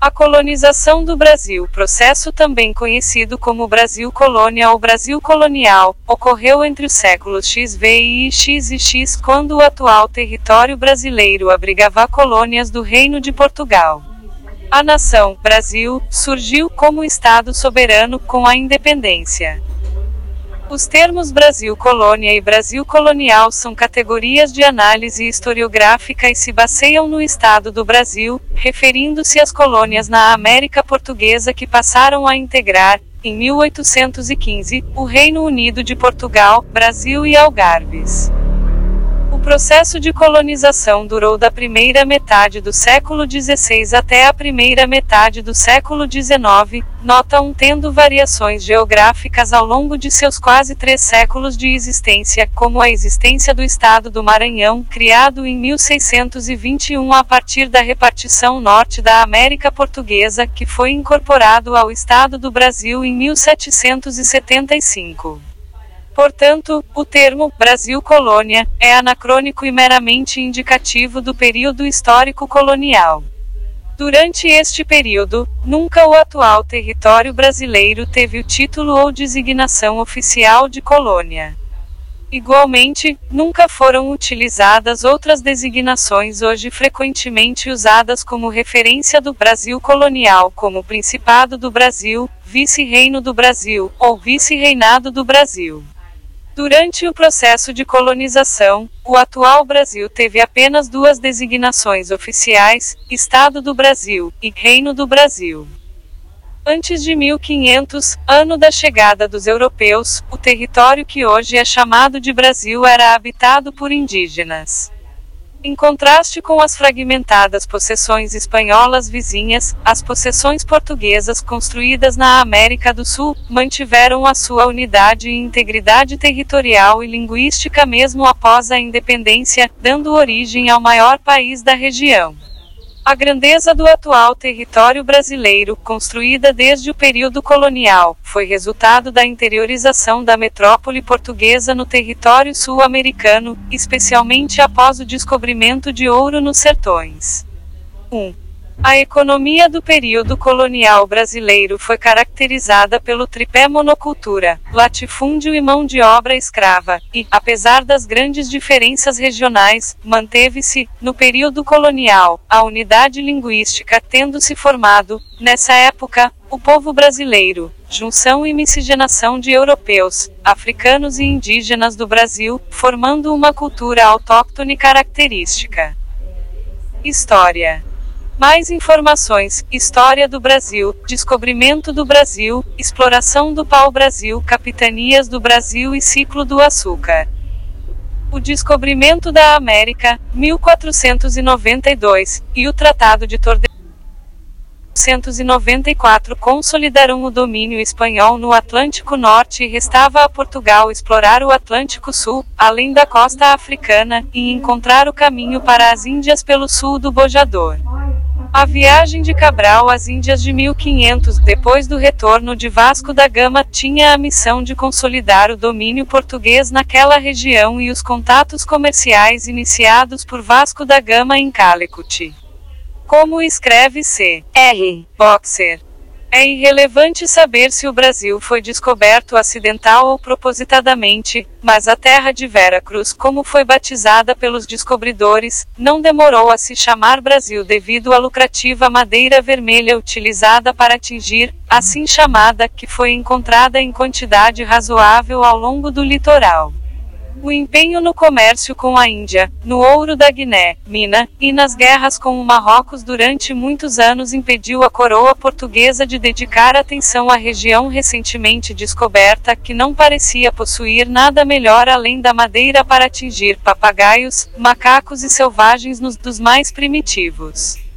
A colonização do Brasil, processo também conhecido como Brasil Colônia ou Brasil Colonial, ocorreu entre os séculos XVI e X e X quando o atual território brasileiro abrigava colônias do Reino de Portugal. A nação, Brasil, surgiu como Estado soberano com a independência. Os termos Brasil Colônia e Brasil Colonial são categorias de análise historiográfica e se baseiam no Estado do Brasil, referindo-se às colônias na América Portuguesa que passaram a integrar, em 1815, o Reino Unido de Portugal, Brasil e Algarves. O processo de colonização durou da primeira metade do século XVI até a primeira metade do século XIX, nota um tendo variações geográficas ao longo de seus quase três séculos de existência, como a existência do Estado do Maranhão, criado em 1621 a partir da repartição norte da América Portuguesa, que foi incorporado ao Estado do Brasil em 1775. Portanto, o termo Brasil Colônia é anacrônico e meramente indicativo do período histórico colonial. Durante este período, nunca o atual território brasileiro teve o título ou designação oficial de colônia. Igualmente, nunca foram utilizadas outras designações hoje frequentemente usadas como referência do Brasil colonial, como Principado do Brasil, Vice-Reino do Brasil, ou Vice-Reinado do Brasil. Durante o processo de colonização, o atual Brasil teve apenas duas designações oficiais: Estado do Brasil e Reino do Brasil. Antes de 1500, ano da chegada dos europeus, o território que hoje é chamado de Brasil era habitado por indígenas. Em contraste com as fragmentadas possessões espanholas vizinhas, as possessões portuguesas construídas na América do Sul mantiveram a sua unidade e integridade territorial e linguística mesmo após a independência, dando origem ao maior país da região. A grandeza do atual território brasileiro, construída desde o período colonial, foi resultado da interiorização da metrópole portuguesa no território sul-americano, especialmente após o descobrimento de ouro nos sertões. 1. A economia do período colonial brasileiro foi caracterizada pelo tripé monocultura, latifúndio e mão de obra escrava, e, apesar das grandes diferenças regionais, manteve-se, no período colonial, a unidade linguística tendo se formado, nessa época, o povo brasileiro, junção e miscigenação de europeus, africanos e indígenas do Brasil, formando uma cultura autóctone característica. História mais informações: História do Brasil, Descobrimento do Brasil, Exploração do pau-brasil, Capitanias do Brasil e Ciclo do Açúcar. O Descobrimento da América, 1492, e o Tratado de Tordesilhas. 1494 consolidaram o domínio espanhol no Atlântico Norte e restava a Portugal explorar o Atlântico Sul, além da costa africana, e encontrar o caminho para as Índias pelo sul do Bojador. A viagem de Cabral às Índias de 1500, depois do retorno de Vasco da Gama, tinha a missão de consolidar o domínio português naquela região e os contatos comerciais iniciados por Vasco da Gama em Calicut. Como escreve C. R. Boxer. É irrelevante saber se o Brasil foi descoberto acidental ou propositadamente, mas a terra de Vera Cruz, como foi batizada pelos descobridores, não demorou a se chamar Brasil devido à lucrativa madeira vermelha utilizada para atingir, assim chamada, que foi encontrada em quantidade razoável ao longo do litoral. O empenho no comércio com a Índia, no ouro da Guiné, Mina, e nas guerras com o Marrocos durante muitos anos impediu a coroa portuguesa de dedicar atenção à região recentemente descoberta, que não parecia possuir nada melhor além da madeira para atingir papagaios, macacos e selvagens nos dos mais primitivos.